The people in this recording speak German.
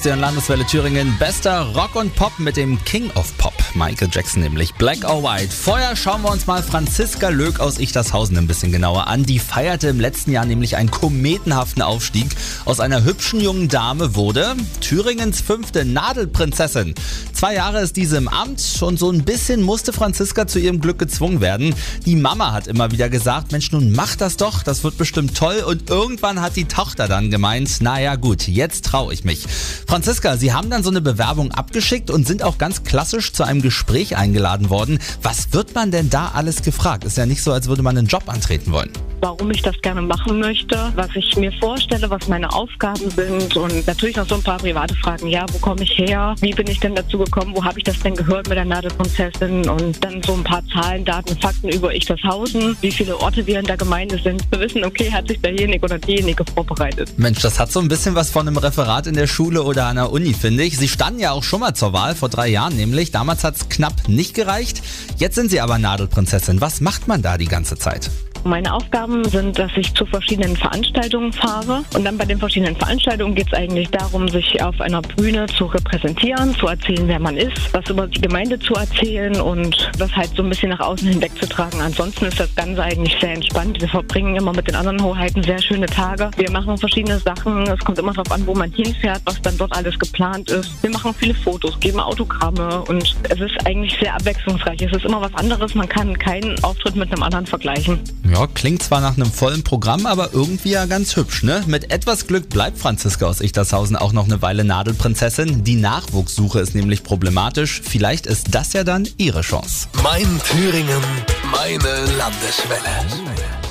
Der Landeswelle Thüringen, bester Rock und Pop mit dem King of Pop, Michael Jackson nämlich, Black or White. Vorher schauen wir uns mal Franziska Lög aus Ichtershausen ein bisschen genauer an. Die feierte im letzten Jahr nämlich einen kometenhaften Aufstieg. Aus einer hübschen jungen Dame wurde Thüringens fünfte Nadelprinzessin. Zwei Jahre ist diese im Amt und so ein bisschen musste Franziska zu ihrem Glück gezwungen werden. Die Mama hat immer wieder gesagt, Mensch, nun mach das doch, das wird bestimmt toll. Und irgendwann hat die Tochter dann gemeint, naja gut, jetzt traue ich mich. Franziska, Sie haben dann so eine Bewerbung abgeschickt und sind auch ganz klassisch zu einem Gespräch eingeladen worden. Was wird man denn da alles gefragt? Ist ja nicht so, als würde man einen Job antreten wollen warum ich das gerne machen möchte, was ich mir vorstelle, was meine Aufgaben sind und natürlich noch so ein paar private Fragen. Ja, wo komme ich her? Wie bin ich denn dazu gekommen? Wo habe ich das denn gehört mit der Nadelprinzessin? Und dann so ein paar Zahlen, Daten, Fakten über Ichtershausen, wie viele Orte wir in der Gemeinde sind. Wir wissen, okay, hat sich derjenige oder diejenige vorbereitet. Mensch, das hat so ein bisschen was von einem Referat in der Schule oder an der Uni, finde ich. Sie standen ja auch schon mal zur Wahl, vor drei Jahren nämlich. Damals hat es knapp nicht gereicht. Jetzt sind Sie aber Nadelprinzessin. Was macht man da die ganze Zeit? Meine Aufgaben sind, dass ich zu verschiedenen Veranstaltungen fahre. Und dann bei den verschiedenen Veranstaltungen geht es eigentlich darum, sich auf einer Bühne zu repräsentieren, zu erzählen, wer man ist, was über die Gemeinde zu erzählen und das halt so ein bisschen nach außen hinweg zu tragen. Ansonsten ist das Ganze eigentlich sehr entspannt. Wir verbringen immer mit den anderen Hoheiten sehr schöne Tage. Wir machen verschiedene Sachen. Es kommt immer darauf an, wo man hinfährt, was dann dort alles geplant ist. Wir machen viele Fotos, geben Autogramme und es ist eigentlich sehr abwechslungsreich. Es ist immer was anderes. Man kann keinen Auftritt mit einem anderen vergleichen. Ja, klingt zwar nach einem vollen Programm, aber irgendwie ja ganz hübsch, ne? Mit etwas Glück bleibt Franziska aus Ichtershausen auch noch eine Weile Nadelprinzessin. Die Nachwuchssuche ist nämlich problematisch. Vielleicht ist das ja dann ihre Chance. Mein Thüringen, meine Landeswelle.